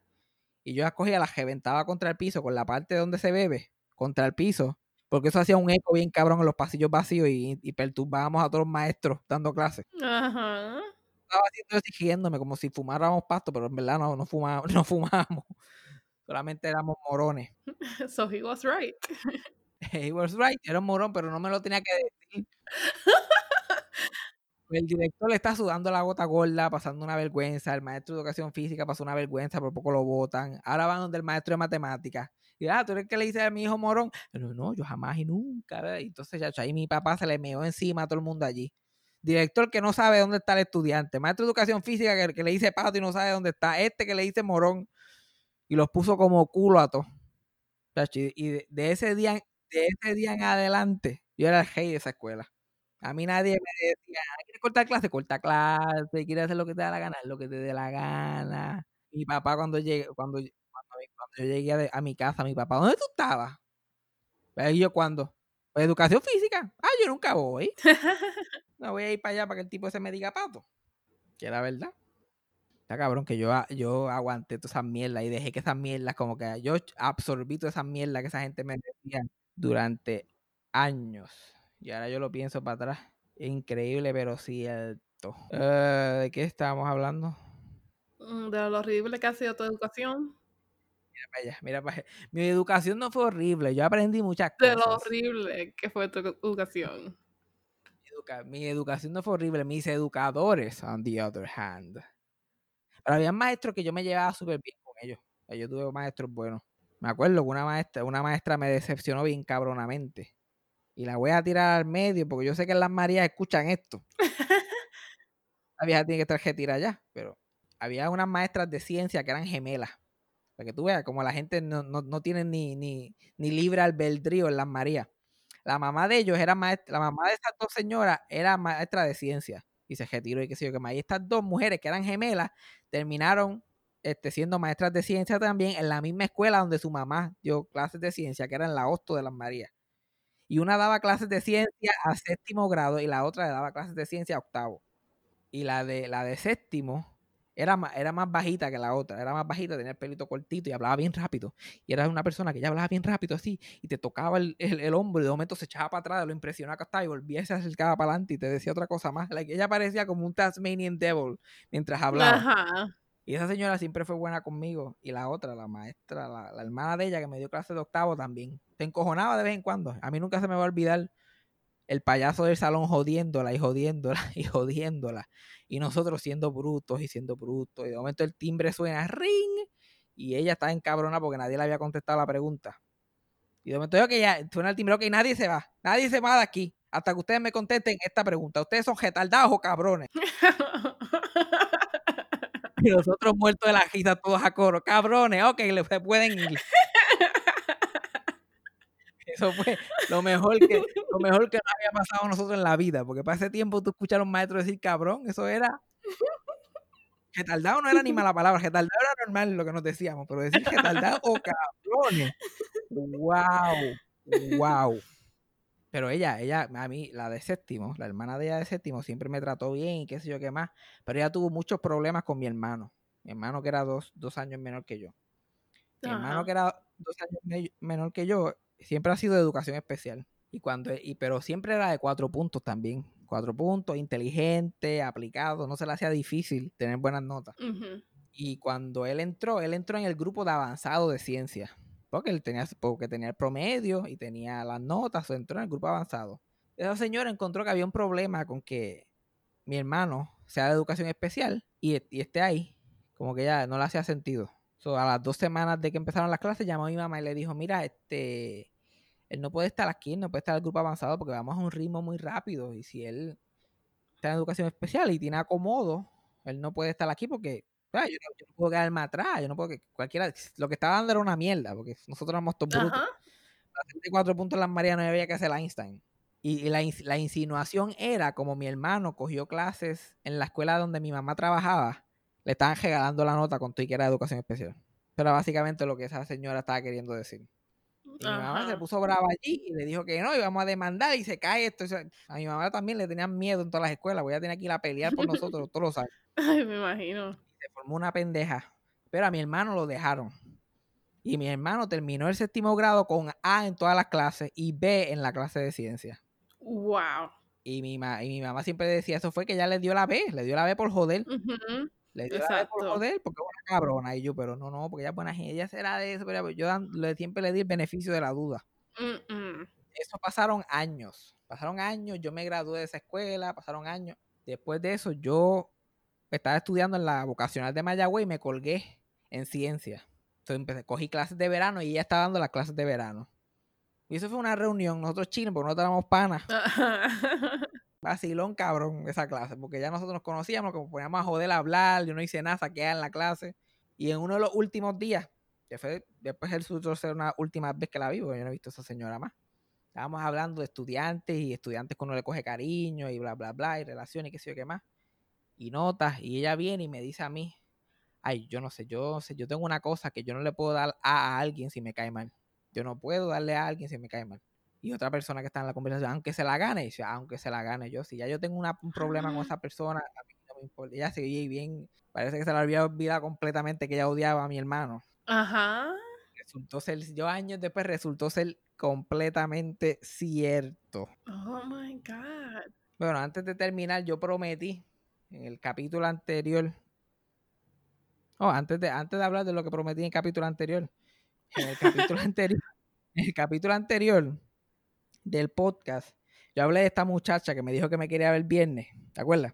y yo las cogía, las reventaba contra el piso con la parte donde se bebe, contra el piso, porque eso hacía un eco bien cabrón en los pasillos vacíos y, y perturbábamos a todos los maestros dando clases. Ajá. Estaba haciendo riéndome como si fumáramos pasto, pero en verdad no, no, fumábamos, *laughs* no fumábamos. Solamente éramos morones. *laughs* So he was right. *laughs* He was right, era un morón, pero no me lo tenía que decir. El director le está sudando la gota gorda, pasando una vergüenza. El maestro de educación física pasó una vergüenza, por poco lo votan. Ahora van donde el maestro de matemáticas. Y ah, tú eres el que le dice a mi hijo morón. No, no, yo jamás y nunca. ¿verdad? Entonces, ya, ahí mi papá se le meó encima a todo el mundo allí. Director que no sabe dónde está el estudiante. Maestro de educación física que, que le dice pato y no sabe dónde está. Este que le dice morón. Y los puso como culo a todos. Chacho, Y y de, de ese día, de ese día en adelante, yo era el rey de esa escuela. A mí nadie me decía, "Ah, ¿quieres cortar clase? Corta clase, quieres hacer lo que te da la gana, lo que te dé la gana. Mi papá cuando llegué, cuando, cuando, cuando yo llegué a, mi casa, mi papá, ¿dónde tú estabas? Pues, ¿Y yo cuándo? Pues educación física. Ah, yo nunca voy. *laughs* No voy a ir para allá para que el tipo ese me diga pato. Que era verdad. Está cabrón que yo, yo aguanté todas esas mierdas y dejé que esas mierdas, como que yo absorbí todas esas mierdas que esa gente me decía durante años. Y ahora yo lo pienso para atrás. Increíble, pero cierto. Eh, ¿De qué estábamos hablando? Mm, De lo horrible que ha sido tu educación. Mira para allá, mira para allá. Mi educación no fue horrible. Yo aprendí muchas De lo cosas. horrible que fue tu educación. Educa- mi educación no fue horrible. Mis educadores, on the other hand. Pero había maestros que yo me llevaba súper bien con ellos. Yo tuve maestros buenos. Me acuerdo que una maestra, una maestra me decepcionó bien cabronamente. Y la voy a tirar al medio porque yo sé que las Marías escuchan esto. *laughs* La vieja tiene que estar retirada ya. Pero había unas maestras de ciencia que eran gemelas. Para que tú veas, como la gente no, no, no tiene ni, ni, ni libre albedrío en las Marías. La mamá de ellos era maestra, la mamá de estas dos señoras era maestra de ciencia y se retiró y qué sé yo qué más. Y estas dos mujeres que eran gemelas terminaron este, siendo maestras de ciencia también en la misma escuela donde su mamá dio clases de ciencia, que era en la Hosto de las Marías. Y una daba clases de ciencia a séptimo grado y la otra le daba clases de ciencia a octavo. Y la de, la de séptimo era más, era más bajita que la otra, era más bajita, tenía el pelito cortito y hablaba bien rápido. Y era una persona que ya hablaba bien rápido así y te tocaba el, el, el hombro y de momento se echaba para atrás de lo impresionada que estaba y volvía y se acercaba para adelante y te decía otra cosa más. Like, ella parecía como un Tasmanian Devil mientras hablaba. Ajá. Y esa señora siempre fue buena conmigo. Y la otra, la maestra, la, hermana de ella que me dio clase de octavo también. Se encojonaba de vez en cuando. A mí nunca se me va a olvidar el payaso del salón jodiéndola y jodiéndola *laughs* y jodiéndola. Y nosotros siendo brutos y siendo brutos. Y de momento el timbre suena ring. Y ella está encabronada porque nadie le había contestado la pregunta. Y de momento yo que ya suena el timbre, ok, nadie se va. Nadie se va de aquí. Hasta que ustedes me contesten esta pregunta. ¿Ustedes son retardados o cabrones? *laughs* *laughs* Y nosotros muertos de la risa todos a coro. Cabrones, ok, le- se pueden ir. Eso fue lo mejor que lo mejor que nos había pasado a nosotros en la vida. Porque para ese tiempo tú escuchas a los maestros decir cabrón, eso era. Retardado no era ni mala palabra, retardado era normal lo que nos decíamos, pero decir retardado o *laughs* cabrones. Wow, wow. Pero ella, ella, a mí, la de séptimo, la hermana de ella de séptimo, siempre me trató bien y qué sé yo qué más. Pero ella tuvo muchos problemas con mi hermano. Mi hermano que era dos, dos años menor que yo. Mi hermano que era dos años me- menor que yo, siempre ha sido de educación especial. Y cuando, y, pero siempre era de cuatro puntos también. Cuatro puntos, inteligente, aplicado, no se le hacía difícil tener buenas notas. Y cuando él entró, él entró en el grupo de avanzado de ciencia. Porque él tenía, porque tenía el promedio y tenía las notas, entró en el grupo avanzado. Esa señora encontró que había un problema con que mi hermano sea de educación especial y, esté ahí. Como que ya no le hacía sentido. So, a las dos semanas de que empezaron las clases, llamó a mi mamá y le dijo, mira, este, él no puede estar aquí, no puede estar en el grupo avanzado porque vamos a un ritmo muy rápido. Y si él está en educación especial y tiene acomodo, él no puede estar aquí porque. Yo, no, yo no puedo quedarme atrás, yo no puedo que cualquiera, lo que estaba dando era una mierda, porque nosotros éramos todos brutos. Ajá. Para hacer de cuatro puntos en las Marías no había que hacer Einstein. Y, y la, ins- la insinuación era como mi hermano cogió clases en la escuela donde mi mamá trabajaba, le estaban regalando la nota con todo y que era educación especial. Pero básicamente lo que esa señora estaba queriendo decir. Y mi mamá se puso brava allí y le dijo que no, íbamos a demandar y se cae esto. A mi mamá también le tenían miedo en todas las escuelas. Voy a tener que ir a pelear por nosotros todos los años. *laughs* Ay, me imagino. Se formó una pendeja. Pero a mi hermano lo dejaron. Y mi hermano terminó el séptimo grado con A en todas las clases y B en la clase de ciencia. Wow. Y mi, ma- y mi mamá siempre decía, eso fue que ya le dio la B, le dio la B por joder. Le dio la B por Exacto. joder porque es una cabrona. Y yo, pero no, no, porque ella es buena gente, ella será de eso. Pero yo le- siempre le di el beneficio de la duda. Eso pasaron años. Pasaron años, yo me gradué de esa escuela, pasaron años. Después de eso, yo estaba estudiando en la vocacional de Mayagüey y me colgué en ciencia. Entonces empecé, cogí clases de verano y ella estaba dando las clases de verano. Y eso fue una reunión, nosotros chinos, porque nosotros éramos panas. *laughs* Vacilón, cabrón, esa clase, porque ya nosotros nos conocíamos, como poníamos a joder a hablar, yo no hice nada, saqué en la clase. Y en uno de los últimos días, que fue después el suyo ser una última vez que la vi, porque yo no he visto a esa señora más. Estábamos hablando de estudiantes y estudiantes que uno le coge cariño y bla, bla, bla, y relaciones y qué sé yo qué más. Y notas, y ella viene y me dice a mí, ay, yo no sé, yo sé, yo tengo una cosa que yo no le puedo dar a, a alguien si me cae mal. Yo no puedo darle a alguien si me cae mal. Y otra persona que está en la conversación, aunque se la gane, dice, aunque se la gane yo, si ya yo tengo una- un problema con esa persona, a mí no me importa. Ella seguía bien, parece que se le había olvidado completamente que ella odiaba a mi hermano. Ajá. Resultó ser, yo años después resultó ser completamente cierto. Oh my God. Bueno, antes de terminar, yo prometí en el capítulo anterior. Oh, antes de, antes de hablar de lo que prometí en el capítulo anterior. En el capítulo *laughs* anterior. En el capítulo anterior del podcast, yo hablé de esta muchacha que me dijo que me quería ver el viernes. ¿Te acuerdas?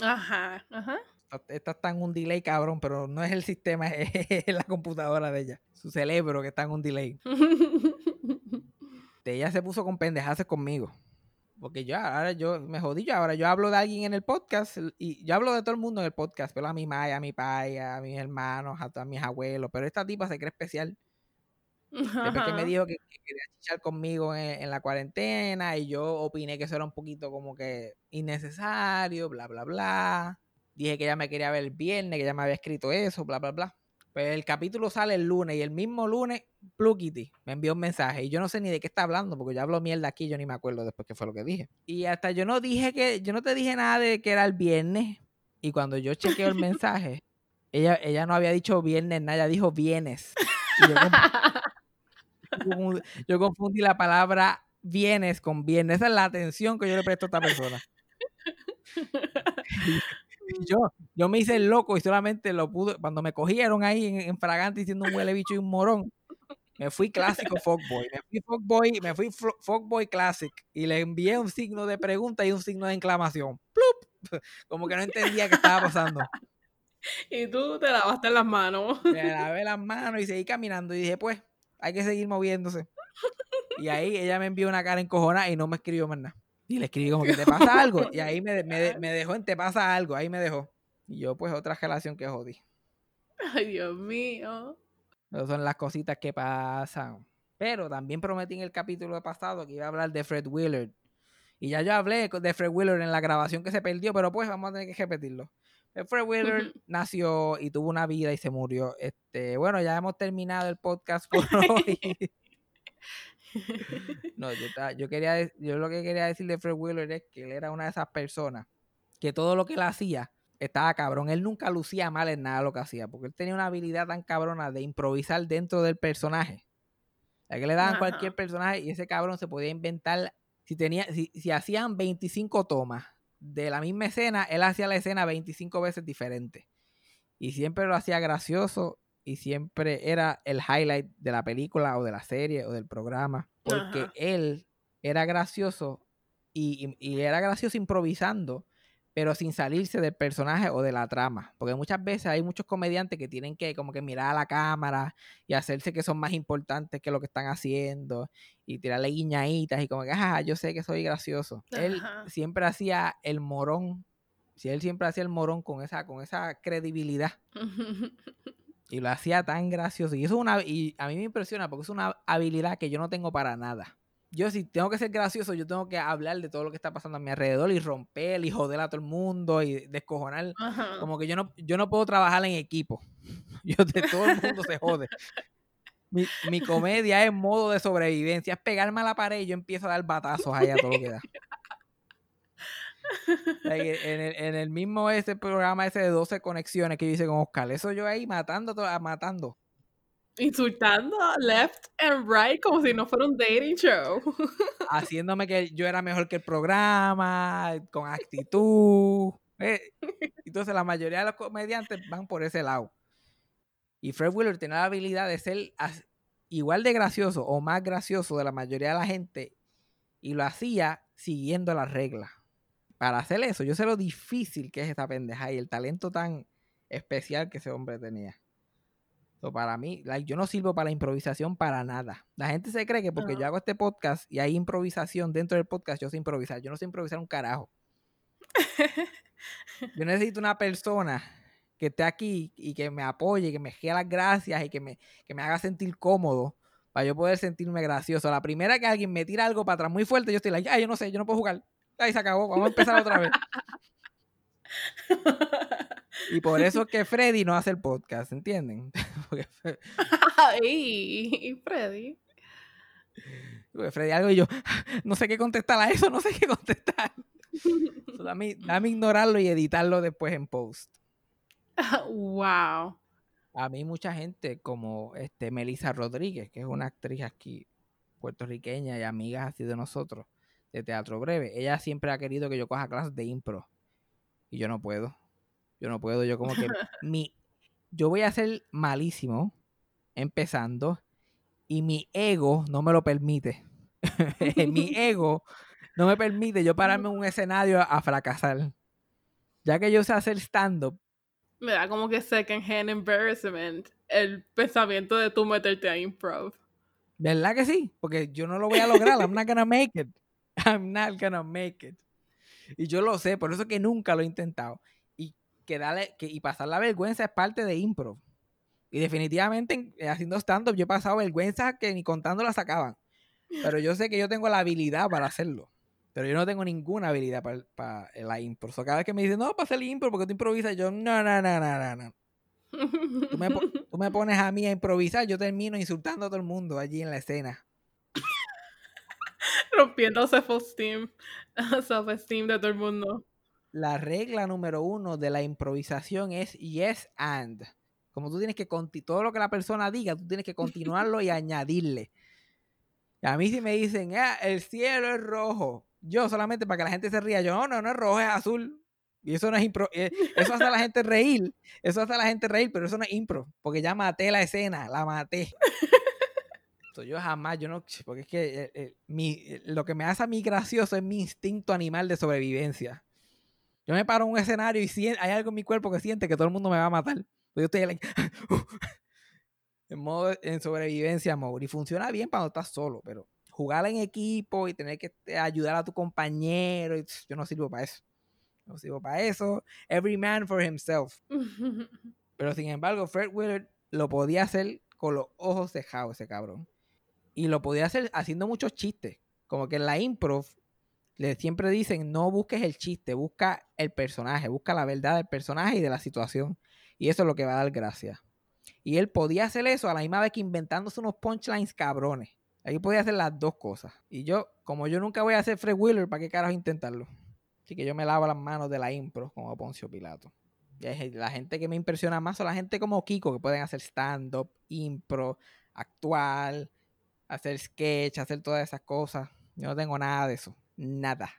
Ajá. Ajá. Esta- Esta está en un delay, cabrón, pero no es el sistema, *laughs* es la computadora de ella. Su cerebro que está en un delay. de *laughs* ella se puso con pendejadas conmigo. Porque yo ahora yo me jodí yo, ahora yo hablo de alguien en el podcast y yo hablo de todo el mundo en el podcast, pero a mi maya, a mi paya, a mis hermanos, a, todos mis abuelos, pero esta tipa se cree especial. Después que me *laughs* dijo que, que quería chichar conmigo en, en la cuarentena y yo opiné que eso era un poquito como que innecesario, bla, bla, bla. Dije que ella me quería ver el viernes, que ella me había escrito eso, bla, bla, bla. Pues el capítulo sale el lunes y el mismo lunes, Plukity me envió un mensaje y yo no sé ni de qué está hablando porque yo hablo mierda aquí, yo ni me acuerdo después qué fue lo que dije. Y hasta yo no dije que, yo no te dije nada de que era el viernes y cuando yo chequeo el *laughs* mensaje, ella, ella no había dicho viernes, nada, ella dijo vienes. Y yo, *laughs* confundí- yo confundí la palabra vienes con viernes. Esa es la atención que yo le presto a esta persona. *laughs* Y yo, yo me hice el loco y solamente lo pude, cuando me cogieron ahí en, en fragante diciendo un huele bicho y un morón, me fui clásico fuckboy, me fui fuckboy, me fui fuckboy classic y le envié un signo de pregunta y un signo de exclamación. ¡Plup! *laughs* Como que no entendía qué estaba pasando. y tú te lavaste las manos. Me lavé las manos y seguí caminando y dije, pues, hay que seguir moviéndose. Y ahí ella me envió una cara encojonada y no me escribió más nada. Y le escribí como que te pasa algo. Y ahí me, me, me dejó en te pasa algo. Ahí me dejó. Y yo, pues, otra relación que jodí. Ay, Dios mío. Esas son las cositas que pasan. Pero también prometí en el capítulo pasado que iba a hablar de Fred Willard. Y ya yo hablé de Fred Willard en la grabación que se perdió, pero pues vamos a tener que repetirlo. Eh, Fred Willard *laughs* nació y tuvo una vida y se murió. Este, bueno, ya hemos terminado el podcast por *laughs* hoy. *laughs* No, yo, yo quería, yo lo que quería decir de Fred Willard es que él era una de esas personas que todo lo que él hacía estaba cabrón. Él nunca lucía mal en nada lo que hacía, porque él tenía una habilidad tan cabrona de improvisar dentro del personaje. Sea, que le daban Ajá. cualquier personaje y ese cabrón se podía inventar. Si, tenía, si, si hacían 25 tomas de la misma escena, él hacía la escena 25 veces diferente. Y siempre lo hacía gracioso y siempre era el highlight de la película o de la serie o del programa. Porque Ajá. él era gracioso y, y- y era gracioso improvisando, pero sin salirse del personaje o de la trama. Porque muchas veces hay muchos comediantes que tienen que como que mirar a la cámara y hacerse que son más importantes que lo que están haciendo y tirarle guiñaditas y como que, ajá, yo sé que soy gracioso. Él siempre hacía el morón. Si él siempre hacía el morón con esa, con esa credibilidad *laughs* y lo hacía tan gracioso. Y eso es una, y a mí me impresiona porque es una habilidad que yo no tengo para nada. Yo si tengo que ser gracioso, yo tengo que hablar de todo lo que está pasando a mi alrededor y romper y joder a todo el mundo y descojonar. Ajá. Como que yo no, yo no puedo trabajar en equipo. *laughs* Yo de todo el mundo se jode. Mi, mi comedia es modo de sobrevivencia, es pegarme a la pared y yo empiezo a dar batazos ahí a todo lo que da. Like, en, el, en el mismo ese programa ese de 12 conexiones que hice con Oscar, eso yo ahí matando, matando. Insultando left and right como si no fuera un dating show. *laughs* haciéndome que yo era mejor que el programa, con actitud. eh. Entonces la mayoría de los comediantes van por ese lado. Y Fred Willard tenía la habilidad de ser igual de gracioso o más gracioso de la mayoría de la gente y lo hacía siguiendo las reglas. Para hacer eso, yo sé lo difícil que es esta pendeja y el talento tan especial que ese hombre tenía. So, para mí, like, yo no sirvo para la improvisación para nada. La gente se cree que porque yo hago este podcast y hay improvisación dentro del podcast, yo sé improvisar. Yo no sé improvisar un carajo. *laughs* Yo necesito una persona que esté aquí y que me apoye, que me dé las gracias y que me, que me haga sentir cómodo para yo poder sentirme gracioso. La primera que alguien me tira algo para atrás muy fuerte, yo estoy like, ay, yo no sé, yo no puedo jugar. Ay, se acabó, vamos a empezar otra vez. Y por eso es que Freddy no hace el podcast, ¿entienden? *laughs* Ey, Freddy. Freddy algo y yo, no sé qué contestar a eso, no sé qué contestar. So, dame, dame ignorarlo y editarlo después en post. wow. A mí mucha gente como este Melissa Rodríguez, que es una actriz aquí puertorriqueña y amiga así de nosotros, de teatro breve, ella siempre ha querido que yo coja clases de impro. Y yo no puedo. Yo no puedo, yo como que *laughs* mi yo voy a ser malísimo empezando y mi ego no me lo permite. *laughs* mi ego no me permite yo pararme en un escenario a, fracasar. Ya que yo sé hacer stand-up, Me da como que second hand embarrassment el pensamiento de tú meterte a improv. ¿Verdad que sí? Porque yo no lo voy a lograr. I'm not gonna make it. I'm not gonna make it. Y yo lo sé, por eso que nunca lo he intentado. Y que y pasar la vergüenza es parte de improv. Y definitivamente en- eh, haciendo stand-up yo he pasado vergüenza que ni contando la sacaban. Pero yo sé que yo tengo la habilidad para hacerlo. Pero yo no tengo ninguna habilidad para, para la impro. So, cada vez que me dicen, no, para hacer impro porque tú improvisas, yo, no, no, no, no, no, no. Tú me, *laughs* tú me pones a mí a improvisar, yo termino insultando a todo el mundo allí en la escena. *laughs* Rompiendo self-esteem. Self-esteem *laughs* de todo el mundo. La regla número uno de la improvisación es yes and. Como tú tienes que todo lo que la persona diga, tú tienes que continuarlo y *laughs* añadirle. Y a mí si me dicen, "Ah, el cielo es rojo, yo solamente para que la gente se ría, yo no, no, no es rojo, es azul. Y eso no es impro, eh, eso hace a la gente reír, eso hace a la gente reír, pero eso no es impro, porque ya maté la escena, la maté. So, yo jamás, yo no, porque es que eh, eh, mi, eh, lo que me hace a mí gracioso es mi instinto animal de sobrevivencia. Yo me paro en un escenario y sien- hay algo en mi cuerpo que siente que todo el mundo me va a matar. Yo estoy like, *laughs* en modo en sobrevivencia mode. Y funciona bien cuando estás solo, pero jugar en equipo y tener que ayudar a tu compañero, y, yo no sirvo para eso. No sirvo para eso. Every man for himself. *laughs* Pero sin embargo, Fred Willard lo podía hacer con los ojos cejados, ese cabrón. Y lo podía hacer haciendo muchos chistes. Como que en la improv le siempre dicen, no busques el chiste, busca el personaje, busca la verdad del personaje y de la situación. Y eso es lo que va a dar gracia. Y él podía hacer eso a la misma vez que inventándose unos punchlines cabrones. Ahí podía hacer las dos cosas. Y yo, como yo nunca voy a hacer Fred Wheeler, ¿para qué carajo intentarlo? Así que yo me lavo las manos de la impro como Poncio Pilato. Y la gente que me impresiona más son la gente como Kiko, que pueden hacer stand-up, impro, actual, hacer sketch, hacer todas esas cosas. Yo no tengo nada de eso. Nada.